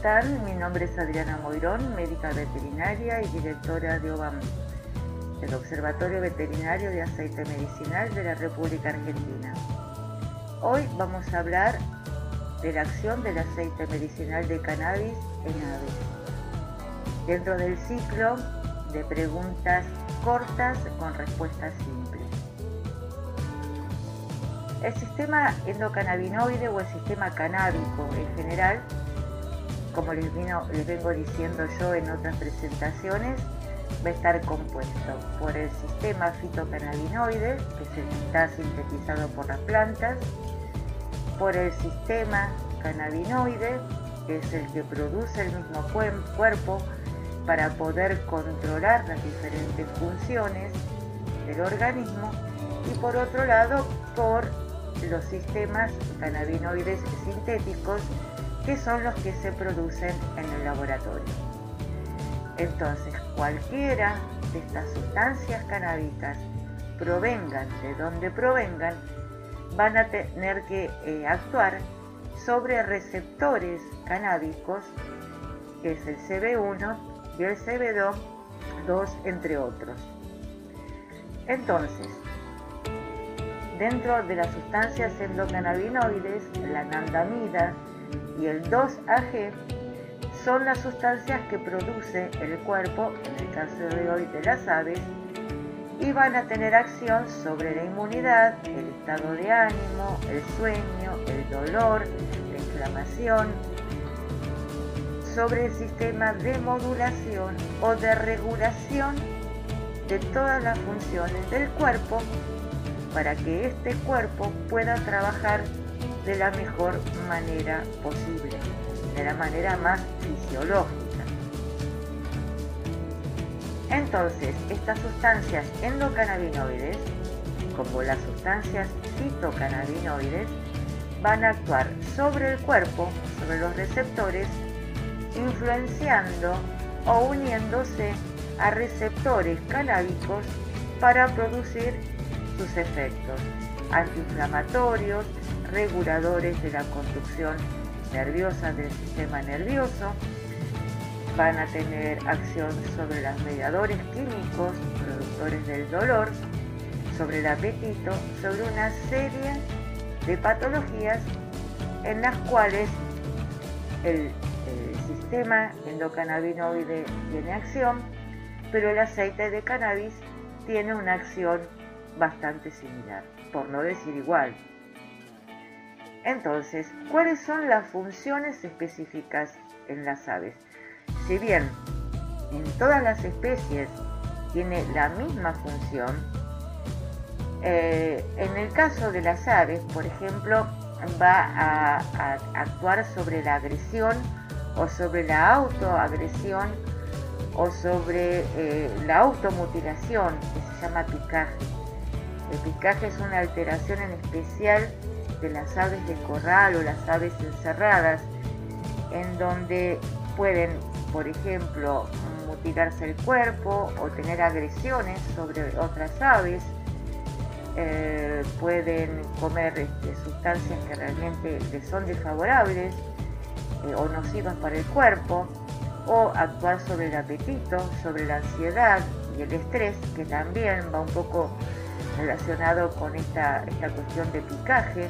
están? Mi nombre es Adriana Moirón, médica veterinaria y directora de OBAM, el Observatorio Veterinario de Aceite Medicinal de la República Argentina. Hoy vamos a hablar de la acción del aceite medicinal de cannabis en aves, dentro del ciclo de preguntas cortas con respuestas simples. El sistema endocannabinoide o el sistema canábico en general como les, vengo diciendo yo en otras presentaciones, va a estar compuesto por el sistema fitocannabinoide, que que está sintetizado por las plantas, por el sistema cannabinoide, que es el que produce el mismo cuerpo para poder controlar las diferentes funciones del organismo, y por otro lado por los sistemas cannabinoides sintéticos que son los que se producen en el laboratorio. Entonces, cualquiera de estas sustancias canábicas provengan de donde provengan, van a tener que eh, actuar sobre receptores canábicos, que es el CB1 y el CB2, entre otros. Entonces, dentro de las sustancias endocannabinoides, la nandamida, y el 2AG son las sustancias que produce el cuerpo, en el caso de hoy de las aves, y van a tener acción sobre la inmunidad, el estado de ánimo, el sueño, el dolor, la inflamación, sobre el sistema de modulación o de regulación de todas las funciones del cuerpo para que este cuerpo pueda trabajar de la mejor manera posible, de la manera más fisiológica. Entonces, estas sustancias endocannabinoides, como las sustancias fitocannabinoides, van a actuar sobre el cuerpo, sobre los receptores, influenciando o uniéndose a receptores canábicos para producir sus efectos antiinflamatorios, reguladores de la conducción nerviosa del sistema nervioso, van a tener acción sobre los mediadores químicos productores del dolor, sobre el apetito, sobre una serie de patologías en las cuales el, el sistema endocannabinoide tiene acción, pero el aceite de cannabis tiene una acción bastante similar, por no decir igual. Entonces, ¿cuáles son las funciones específicas en las aves? Si bien en todas las especies tiene la misma función, eh, en el caso de las aves, por ejemplo, va a, actuar sobre la agresión o sobre la autoagresión o sobre eh, la automutilación, que se llama picaje. El picaje es una alteración en especial de las aves de corral o las aves encerradas, en donde pueden, por ejemplo, mutilarse el cuerpo o tener agresiones sobre otras aves, eh, pueden comer este, sustancias que realmente les son desfavorables eh, o nocivas para el cuerpo, o actuar sobre el apetito, sobre la ansiedad y el estrés, que también va un poco relacionado con esta, esta cuestión de picaje,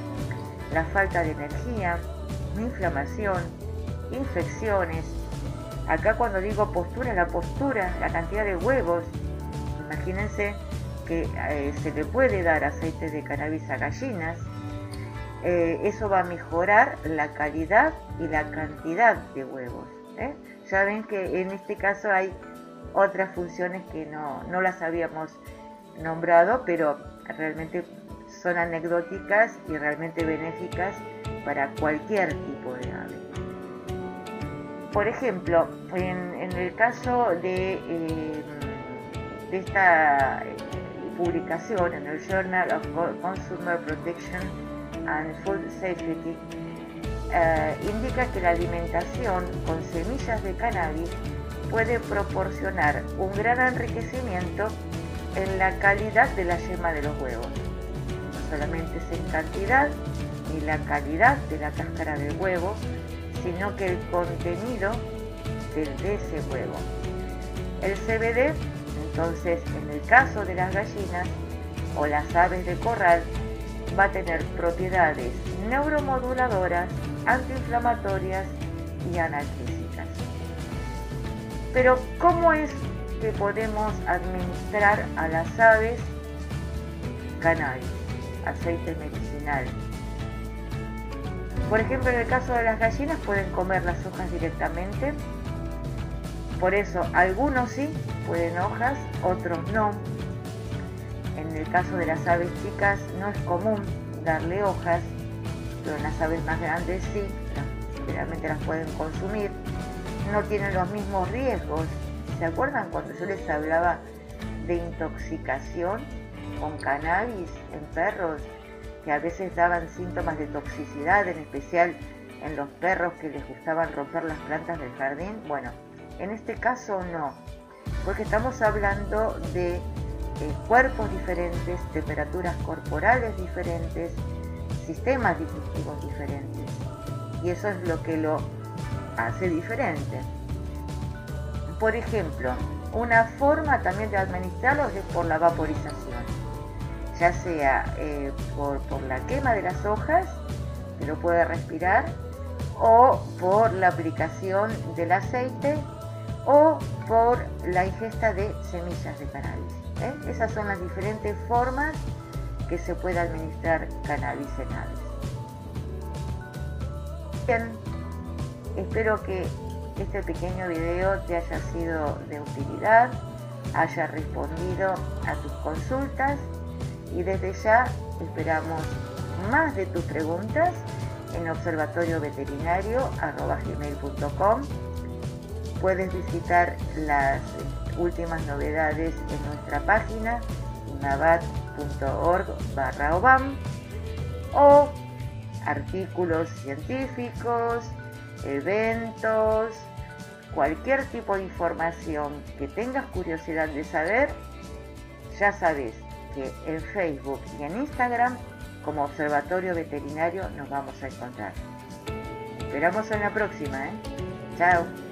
la falta de energía, inflamación, infecciones. Acá cuando digo postura, la postura, la cantidad de huevos. Imagínense que eh, se le puede dar aceite de cannabis a gallinas. Eh, eso va a mejorar la calidad y la cantidad de huevos. ¿eh? Ya ven que en este caso hay otras funciones que no, no las habíamos nombrado, pero realmente son anecdóticas y realmente benéficas para cualquier tipo de ave. Por ejemplo, en, el caso de, eh, esta eh, publicación en el Journal of Consumer Protection and Food Safety, eh, indica que la alimentación con semillas de cannabis puede proporcionar un gran enriquecimiento en la calidad de la yema de los huevos. No solamente es en cantidad ni la calidad de la cáscara del huevo, sino que el contenido de ese huevo. El CBD, entonces, en el caso de las gallinas o las aves de corral, va a tener propiedades neuromoduladoras, antiinflamatorias y analgésicas. Pero, ¿cómo es que podemos administrar a las aves cannabis, aceite medicinal? Por ejemplo, en el caso de las gallinas pueden comer las hojas directamente. Por eso, algunos sí pueden hojas, otros no. En el caso de las aves chicas no es común darle hojas, pero en las aves más grandes sí, generalmente las pueden consumir. No tienen los mismos riesgos. ¿Se acuerdan cuando yo les hablaba de intoxicación con cannabis en perros? que a veces daban síntomas de toxicidad, en especial en los perros que les gustaban romper las plantas del jardín. Bueno, en este caso no, porque estamos hablando de eh, cuerpos diferentes, temperaturas corporales diferentes, sistemas digestivos diferentes. Y eso es lo que lo hace diferente. Por ejemplo, una forma también de administrarlos es por la vaporización ya sea eh, por, la quema de las hojas, que lo puede respirar, o por la aplicación del aceite, o por la ingesta de semillas de cannabis. ¿eh? Esas son las diferentes formas que se puede administrar cannabis en aves. Bien, espero que este pequeño video te haya sido de utilidad, haya respondido a tus consultas y desde ya esperamos más de tus preguntas en observatorioveterinario.com. Puedes visitar las últimas novedades en nuestra página navat.org barra obam o artículos científicos, eventos, cualquier tipo de información que tengas curiosidad de saber, ya sabes, que en Facebook y en Instagram como Observatorio Veterinario nos vamos a encontrar. Esperamos en la próxima, ¿eh? Chao.